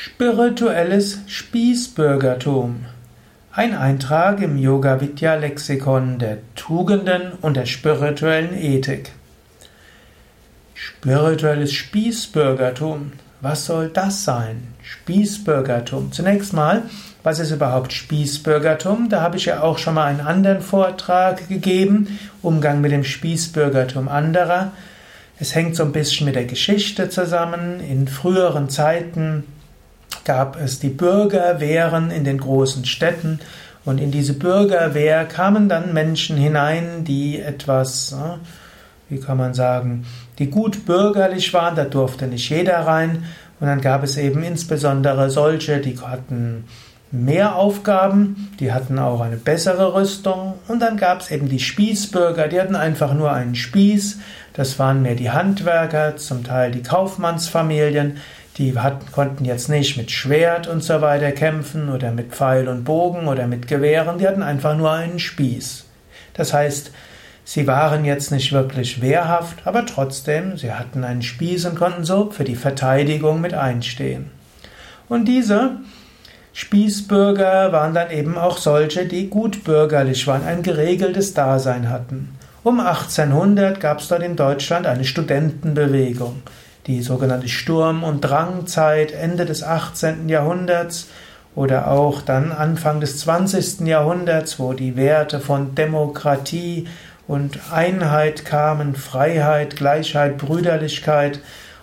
Spirituelles Spießbürgertum. Ein Eintrag im Yoga Vidya Lexikon der Tugenden und der spirituellen Ethik. Spirituelles Spießbürgertum. Was soll das sein? Spießbürgertum. Zunächst mal, was ist überhaupt Spießbürgertum? Da habe ich ja auch schon mal einen anderen Vortrag gegeben. Umgang mit dem Spießbürgertum anderer. Es hängt so ein bisschen mit der Geschichte zusammen. In früheren Zeiten gab es die Bürgerwehren in den großen Städten. Und in diese Bürgerwehr kamen dann Menschen hinein, die etwas, wie kann man sagen, die gut bürgerlich waren, da durfte nicht jeder rein. Und dann gab es eben insbesondere solche, die hatten mehr Aufgaben, die hatten auch eine bessere Rüstung. Und dann gab es eben die Spießbürger, die hatten einfach nur einen Spieß, das waren mehr die Handwerker, zum Teil die Kaufmannsfamilien, die hatten, konnten jetzt nicht mit Schwert und so weiter kämpfen oder mit Pfeil und Bogen oder mit Gewehren, die hatten einfach nur einen Spieß. Das heißt, sie waren jetzt nicht wirklich wehrhaft, aber trotzdem, sie hatten einen Spieß und konnten so für die Verteidigung mit einstehen. Und diese Spießbürger waren dann eben auch solche, die gut bürgerlich waren, ein geregeltes Dasein hatten. Um 1800 gab es dort in Deutschland eine Studentenbewegung die sogenannte Sturm- und Drangzeit Ende des 18. Jahrhunderts oder auch dann Anfang des 20. Jahrhunderts, wo die Werte von Demokratie und Einheit kamen, Freiheit, Gleichheit, Brüderlichkeit.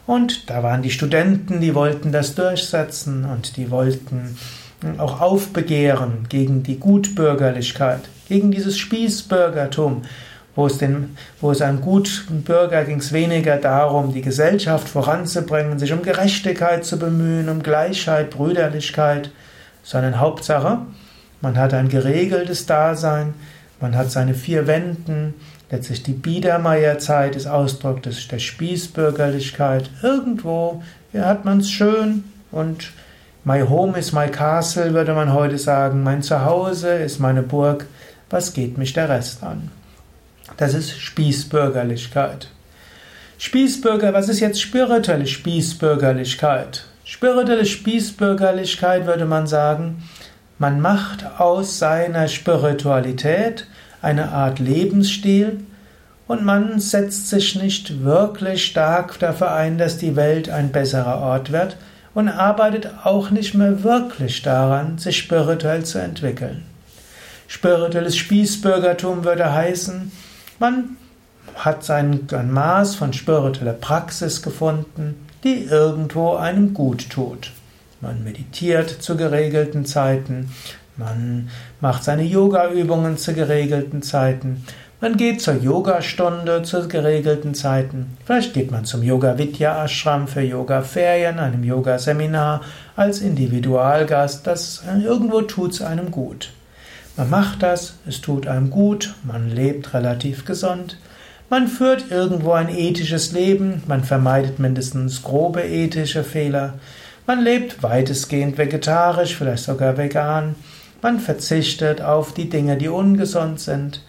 Und da waren die Studenten, die wollten das durchsetzen und die wollten auch aufbegehren gegen die Gutbürgerlichkeit, gegen dieses Spießbürgertum. Wo es, den, wo es einem guten Bürger ging es weniger darum, die Gesellschaft voranzubringen, sich um Gerechtigkeit zu bemühen, um Gleichheit, Brüderlichkeit, sondern Hauptsache, man hat ein geregeltes Dasein, man hat seine vier Wänden, letztlich die Biedermeierzeit ist Ausdruck des, der Spießbürgerlichkeit. Irgendwo ja, hat man es schön und My home is my castle, würde man heute sagen. Mein Zuhause ist meine Burg. Was geht mich der Rest an? Das ist Spießbürgerlichkeit. Spießbürger, was ist jetzt spirituelle Spießbürgerlichkeit? Spirituelle Spießbürgerlichkeit würde man sagen, man macht aus seiner Spiritualität eine Art Lebensstil und man setzt sich nicht wirklich stark dafür ein, dass die Welt ein besserer Ort wird und arbeitet auch nicht mehr wirklich daran, sich spirituell zu entwickeln. Spirituelles Spießbürgertum würde heißen, man hat sein ein Maß von spiritueller Praxis gefunden, die irgendwo einem gut tut. Man meditiert zu geregelten Zeiten, man macht seine Yoga-Übungen zu geregelten Zeiten, man geht zur Yogastunde zu geregelten Zeiten. Vielleicht geht man zum Yoga Vidya Ashram für Yoga-Ferien, einem Yoga-Seminar als Individualgast. Das irgendwo tut's einem gut. Man macht das, es tut einem gut, man lebt relativ gesund, man führt irgendwo ein ethisches Leben, man vermeidet mindestens grobe ethische Fehler, man lebt weitestgehend vegetarisch, vielleicht sogar vegan, man verzichtet auf die Dinge, die ungesund sind,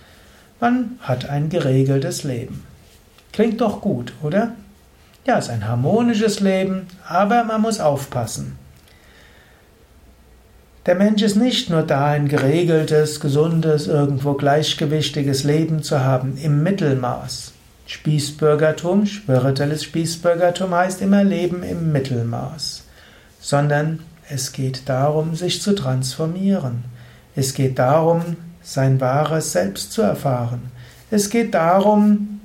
man hat ein geregeltes Leben. Klingt doch gut, oder? Ja, es ist ein harmonisches Leben, aber man muss aufpassen. Der Mensch ist nicht nur da, ein geregeltes, gesundes, irgendwo gleichgewichtiges Leben zu haben, im Mittelmaß. Spießbürgertum, spirituelles Spießbürgertum heißt immer Leben im Mittelmaß. Sondern es geht darum, sich zu transformieren. Es geht darum, sein wahres Selbst zu erfahren. Es geht darum,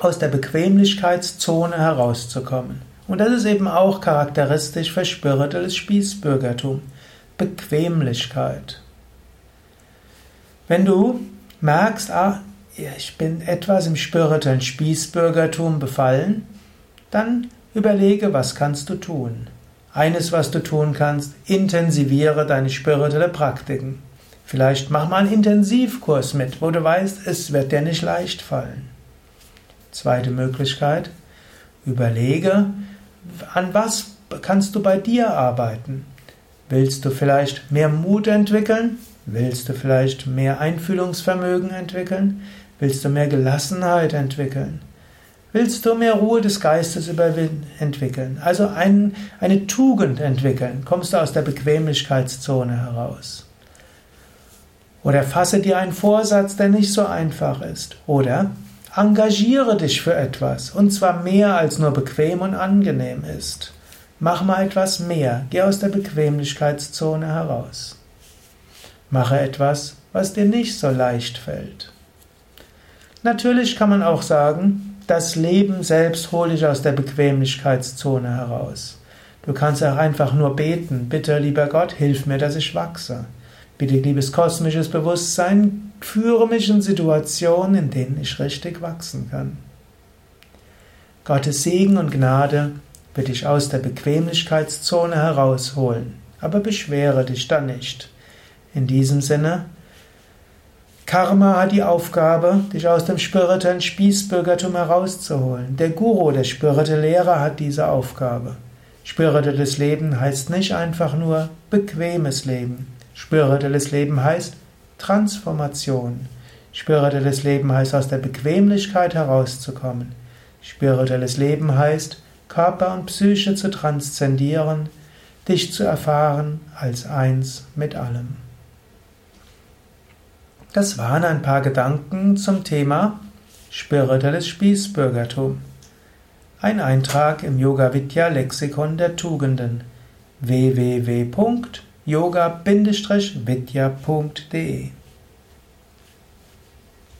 aus der Bequemlichkeitszone herauszukommen. Und das ist eben auch charakteristisch für spirituelles Spießbürgertum. Bequemlichkeit. Wenn du merkst, ah, ich bin etwas im spirituellen Spießbürgertum befallen, dann überlege, was kannst du tun. Eines, was du tun kannst, intensiviere deine spirituelle Praktiken. Vielleicht mach mal einen Intensivkurs mit, wo du weißt, es wird dir nicht leicht fallen. Zweite Möglichkeit, überlege, an was kannst du bei dir arbeiten. Willst du vielleicht mehr Mut entwickeln? Willst du vielleicht mehr Einfühlungsvermögen entwickeln? Willst du mehr Gelassenheit entwickeln? Willst du mehr Ruhe des Geistes entwickeln, also ein, eine Tugend entwickeln, kommst du aus der Bequemlichkeitszone heraus. Oder fasse dir einen Vorsatz, der nicht so einfach ist. Oder engagiere dich für etwas, und zwar mehr als nur bequem und angenehm ist. Mach mal etwas mehr, geh aus der Bequemlichkeitszone heraus. Mache etwas, was dir nicht so leicht fällt. Natürlich kann man auch sagen, das Leben selbst hole ich aus der Bequemlichkeitszone heraus. Du kannst auch einfach nur beten, bitte lieber Gott, hilf mir, dass ich wachse. Bitte liebes kosmisches Bewusstsein, führe mich in Situationen, in denen ich richtig wachsen kann. Gottes Segen und Gnade wird dich aus der Bequemlichkeitszone herausholen, aber beschwere dich da nicht. In diesem Sinne, Karma hat die Aufgabe, dich aus dem spirituellen Spießbürgertum herauszuholen. Der Guru, der spirituelle Lehrer, hat diese Aufgabe. Spirituelles Leben heißt nicht einfach nur bequemes Leben. Spirituelles Leben heißt Transformation. Spirituelles Leben heißt aus der Bequemlichkeit herauszukommen. Spirituelles Leben heißt Körper und Psyche zu transzendieren, dich zu erfahren als eins mit allem. Das waren ein paar Gedanken zum Thema spirituelles Spießbürgertum. Ein Eintrag im Yoga Vidya Lexikon der Tugenden www.yoga-vidya.de